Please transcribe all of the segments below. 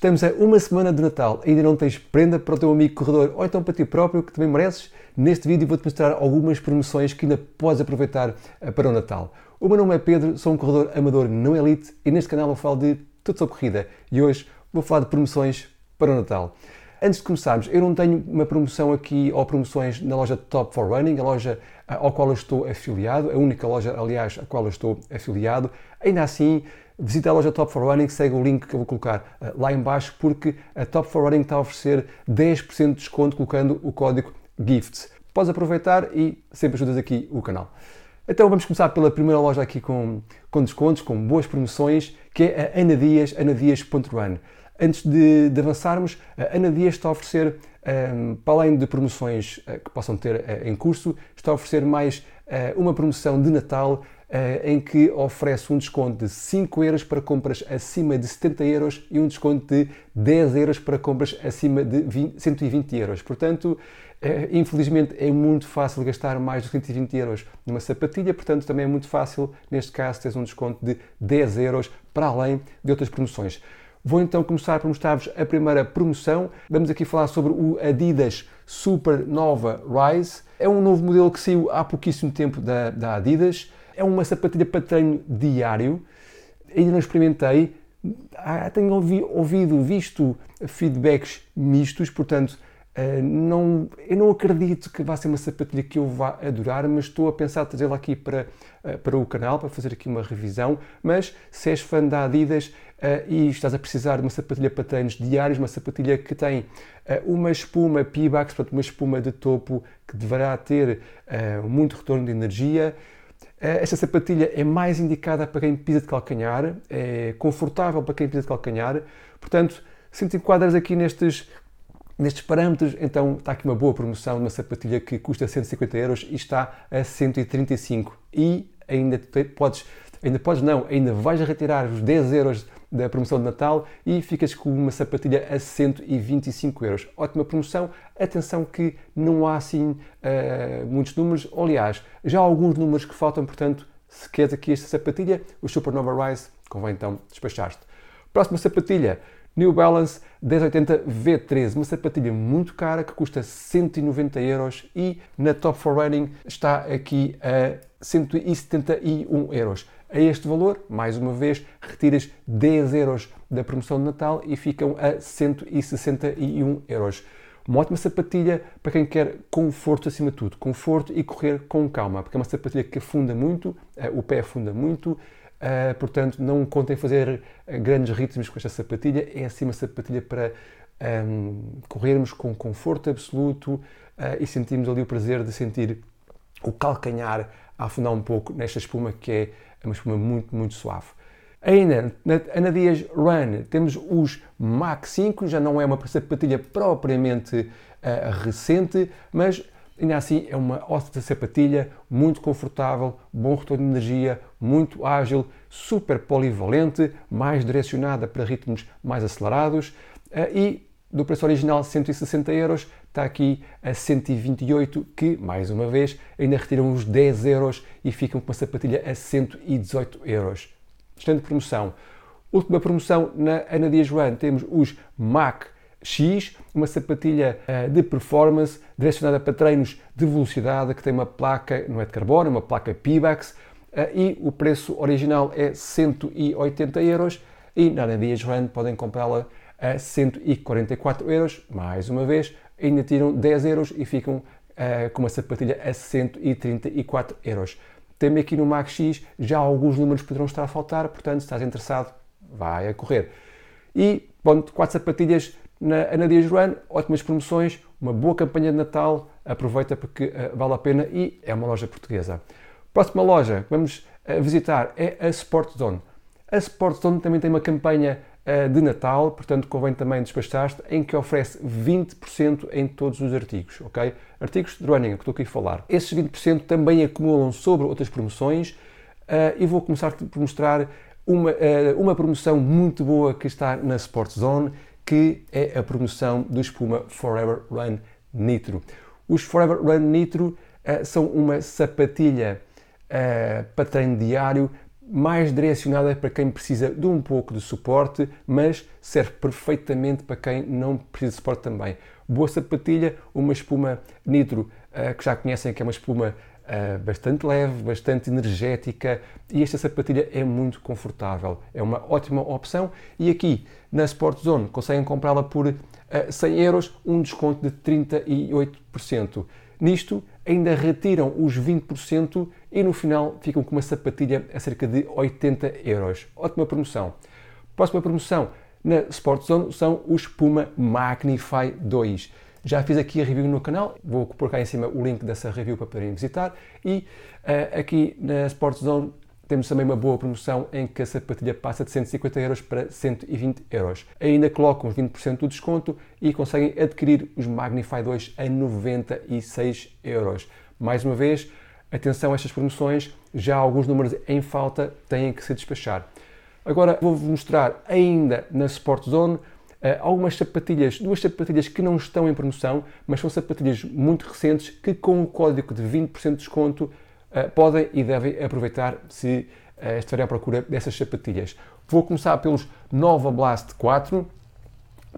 Estamos a uma semana de Natal, ainda não tens prenda para o teu amigo corredor ou então para ti próprio, que também mereces? Neste vídeo vou-te mostrar algumas promoções que ainda podes aproveitar eh, para o Natal. O meu nome é Pedro, sou um corredor amador não elite e neste canal eu falo de tudo sobre corrida e hoje vou falar de promoções para o Natal. Antes de começarmos, eu não tenho uma promoção aqui ou promoções na loja Top for Running, a loja eh, ao qual eu estou afiliado, a única loja, aliás, a qual eu estou afiliado. Ainda assim, visita a loja Top for Running, segue o link que eu vou colocar uh, lá embaixo, porque a Top for Running está a oferecer 10% de desconto colocando o código GIFTS. Podes aproveitar e sempre ajudas aqui o canal. Então vamos começar pela primeira loja aqui com, com descontos, com boas promoções, que é a Ana Dias, anadias.run. Antes de, de, avançarmos, a Ana Dias está a oferecer, um, ehm, para além de promoções uh, que possam ter uh, em curso, está a oferecer mais uma promoção de Natal eh, em que oferece um desconto de 5 euros para compras acima de 70 euros e um desconto de 10 euros para compras acima de 20, 120 euros. Portanto, eh, infelizmente é muito fácil gastar mais de 120 euros numa sapatilha, portanto também é muito fácil, neste caso, teres um desconto de 10 euros para além de outras promoções. Vou então começar por mostrar-vos a primeira promoção. Vamos aqui falar sobre o Adidas Supernova Rise. É um novo modelo que saiu há pouquíssimo tempo da, da Adidas. É uma sapatilha para treino diário. Ainda não experimentei. Ah, tenho ouvido, visto feedbacks mistos, portanto, ah, não, eu não acredito que vá ser uma sapatilha que eu vá adorar, mas estou a pensar trazê-la aqui para, ah, para o canal, para fazer aqui uma revisão. Mas se és fã da Adidas e estás a precisar de uma sapatilha para treinos diários, uma sapatilha que tem uma espuma P-Bax, portanto, uma espuma de topo que deverá ter muito retorno de energia, esta sapatilha é mais indicada para quem pisa de calcanhar, é confortável para quem pisa de calcanhar, portanto, se te enquadras aqui nestes, nestes parâmetros, então está aqui uma boa promoção de uma sapatilha que custa 150 euros e está a 135 e ainda podes, ainda podes não, ainda vais retirar os 10 euros da promoção de Natal e ficas com uma sapatilha a 125 euros. Ótima promoção. Atenção que não há assim uh, muitos números. Aliás, já há alguns números que faltam, portanto, se queres aqui esta sapatilha, o Supernova Rise, convém então despachar-te. Próxima sapatilha, New Balance 1080 V13, uma sapatilha muito cara que custa 190 euros e na Top for Running está aqui a 171 euros. A este valor, mais uma vez, retiras 10 euros da promoção de Natal e ficam a 161 euros. Uma ótima sapatilha para quem quer conforto acima de tudo, conforto e correr com calma, porque é uma sapatilha que afunda muito, eh, o pé afunda muito, eh, portanto não contem fazer eh, grandes ritmos com esta sapatilha, é assim uma sapatilha para um, ehm, corrermos com conforto absoluto e sentirmos ali o prazer de sentir o calcanhar a afundar um pouco nesta espuma que é é uma espuma muito, muito suave. Ainda na Ana Dias Run temos os Mach 5, já não é uma sapatilha propriamente uh, recente, mas ainda assim é uma ótima sapatilha, muito confortável, bom retorno de energia, muito ágil, super polivalente, mais direcionada para ritmos mais acelerados uh, e do preço original 160 euros está aqui a 128 que, mais uma vez, ainda retiram os 10 euros e ficam com uma sapatilha a 118 euros. Excelente promoção. Última promoção na Ana Dias Run temos os Mac X, uma sapatilha uh, de performance direcionada para treinos de velocidade que tem uma placa, não é de carbono, é uma placa Pibax uh, e o preço original é 180 euros e na Ana Dias Run podem comprá-la a 144 euros. Mais uma vez, ainda tiram 10 euros e ficam uh, com uma sapatilha a 134 euros. Também aqui no Max X já alguns números poderão estar a faltar, portanto, se estás interessado, vai a correr. E, pronto, quatro sapatilhas na Ana Dias Run, ótimas promoções, uma boa campanha de Natal, aproveita porque uh, vale a pena e é uma loja portuguesa. Próxima loja que vamos uh, visitar é a Sport Zone. A Sport Zone também tem uma campanha de Natal, portanto convém também despachar-te, em que oferece 20% em todos os artigos, ok? Artigos de running, que estou aqui a falar. Esses 20% também acumulam sobre outras promoções uh, e vou começar por mostrar uma, uh, uma promoção muito boa que está na Sport Zone, que é a promoção do espuma Forever Run Nitro. Os Forever Run Nitro uh, são uma sapatilha para treino diário mais direcionada para quem precisa de um pouco de suporte, mas serve perfeitamente para quem não precisa de suporte também. Boa sapatilha, uma espuma Nitro, uh, que já conhecem que é uma espuma uh, bastante leve, bastante energética e esta sapatilha é muito confortável. É uma ótima opção e aqui na Sport Zone conseguem comprá-la por uh, 100 euros, um desconto de 38%. Nisto ainda retiram os 20% e no final ficam com uma sapatilha a cerca de 80 euros. Ótima promoção. Próxima promoção na Sport Zone são os Puma Magnify 2. Já fiz aqui a review no canal, vou pôr cá em cima o link dessa review para poderem visitar. E uh, aqui na Sport Zone temos também uma boa promoção em que a sapatilha passa de 150 euros para 120 euros. Ainda colocam os 20% do desconto e conseguem adquirir os Magnify 2 a 96 euros. Mais uma vez, atenção a estas promoções, já alguns números em falta têm que se despachar. Agora vou-vos mostrar ainda na Sport Zone Uh, algumas sapatilhas, duas sapatilhas que não estão em promoção, mas são sapatilhas muito recentes que com o código de 20% de desconto podem e devem aproveitar se uh, estiverem à procura dessas sapatilhas. Vou começar pelos Nova Blast 4,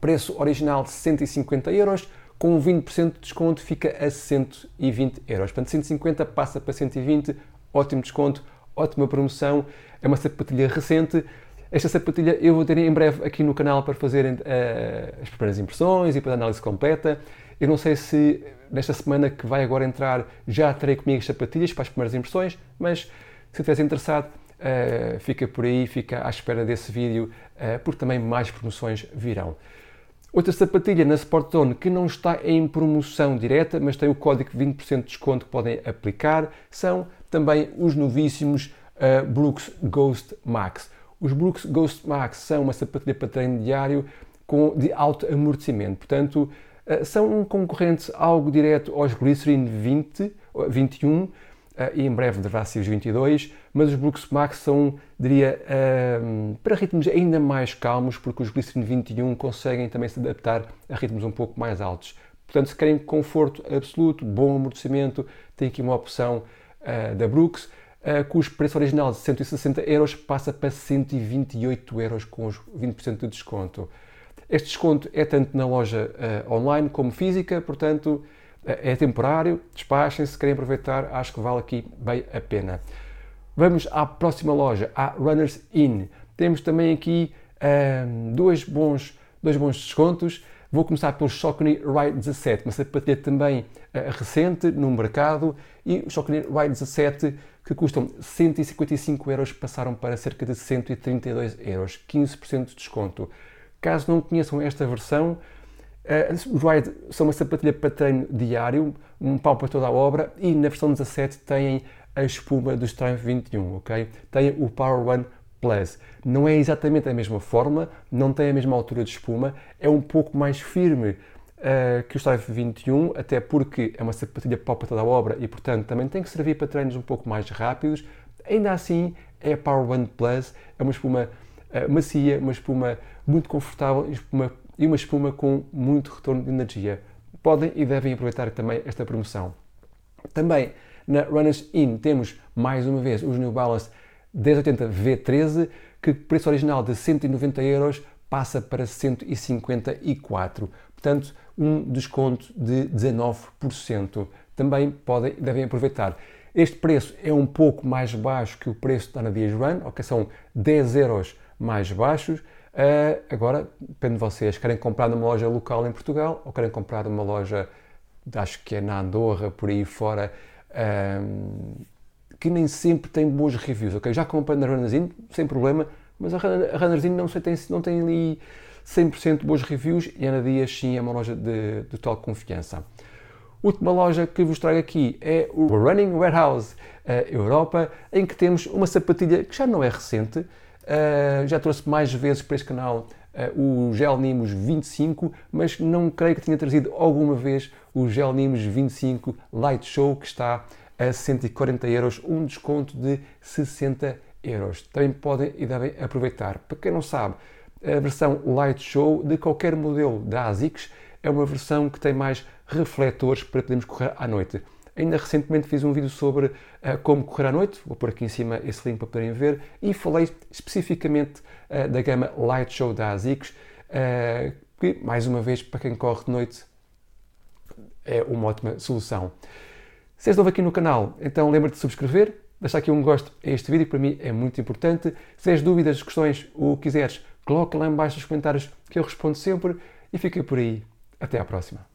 preço original de 150 euros, com 20% de desconto fica a 120 euros. Portanto, 150 passa para 120, ótimo desconto, ótima promoção, é uma sapatilha recente. Esta sapatilha eu vou ter em breve aqui no canal para fazer uh, as primeiras impressões e para a análise completa. Eu não sei se nesta semana que vai agora entrar já terei comigo as sapatilhas para as primeiras impressões, mas se estiveres interessado, uh, fica por aí, fica à espera desse vídeo, uh, porque também mais promoções virão. Outra sapatilha na Sport Zone que não está em promoção direta, mas tem o código 20% de desconto que podem aplicar, são também os novíssimos uh, Brooks Ghost Max. Os Brooks Ghost Max são uma sapatilha para treino diário com, de alto amortecimento, portanto, são um concorrente algo direto aos Glycerin 20, 21 eh, e em breve deverá ser os 22, mas os Brooks Max são, diria, ehm, para ritmos ainda mais calmos, porque os Glycerin 21 conseguem também se adaptar a ritmos um pouco mais altos. Portanto, se querem conforto absoluto, bom amortecimento, tem aqui uma opção da Brooks, cujo preço original de 160 euros passa para 128 euros com os 20% de desconto. Este desconto é tanto na loja uh, online como física, portanto uh, é temporário, despachem-se, querem aproveitar, acho que vale aqui bem a pena. Vamos à próxima loja, à Runners Inn. Temos também aqui uh, dois, bons, dois bons descontos. Vou começar pelo Saucony Ride 17, uma sapatilha também recente no mercado, e o Saucony Ride 17 que custam 155 euros passaram para cerca de 132 euros, 15% de desconto. Caso não conheçam esta versão, uh, os Ride são uma sapatilha para treino diário, um pau para toda a obra, e na versão 17 têm a espuma do Triumph 21, ok? Tem o Power One Plus. Não é exatamente a mesma forma, não tem a mesma altura de espuma, é um pouco mais firme uh, que o Triumph 21, até porque é uma sapatilha pau para toda a obra e, portanto, também tem que servir para treinos um pouco mais rápidos. Ainda assim, é a Power One Plus, é uma espuma uh, macia, uma espuma muito confortável e, e uma espuma com muito retorno de energia. Podem e devem aproveitar também esta promoção. Também na Runners In temos mais uma vez os New Balance 1080 V13, que preço original de 190 euros passa para 154. Portanto, um desconto de 19%. Também podem devem aproveitar. Este preço é um pouco mais baixo que o preço da Ana Dias Run, ok? São 10 euros mais baixos. Uh, agora, depende de vocês. Querem comprar numa loja local em Portugal ou querem comprar numa loja, acho que é na Andorra, por aí fora, uh, que nem sempre tem boas reviews. ok? Já comprei na Runnerzinho, sem problema, mas a Runnerzinho não, tem, não tem ali 100% boas reviews e a Ana Dias sim é uma loja de, de total confiança. Última loja que vos trago aqui é o Running Warehouse uh, Europa, em que temos uma sapatilha que já não é recente, Uh, já trouxe mais vezes para este canal uh, o Gel Nimos 25, mas não creio que tenha trazido alguma vez o Gel Nimos 25 Light Show, que está a 140 euros, um desconto de 60 euros. Também podem e devem aproveitar. Para quem não sabe, a versão Light Show de qualquer modelo da ASICS é uma versão que tem mais refletores para podermos correr à noite. Ainda recentemente fiz um vídeo sobre como correr à noite, vou pôr aqui em cima esse link para poderem ver, e falei especificamente uh, da gama Light Show da ASICS, uh, que, mais uma vez, para quem corre de noite, é uma ótima solução. Se és novo aqui no canal, então lembra-te de subscrever, deixar aqui um gosto a este vídeo, que para mim é muito importante. Se tens dúvidas, questões, o que quiseres, coloca lá em baixo nos comentários que eu respondo sempre e fica por aí. Até à próxima.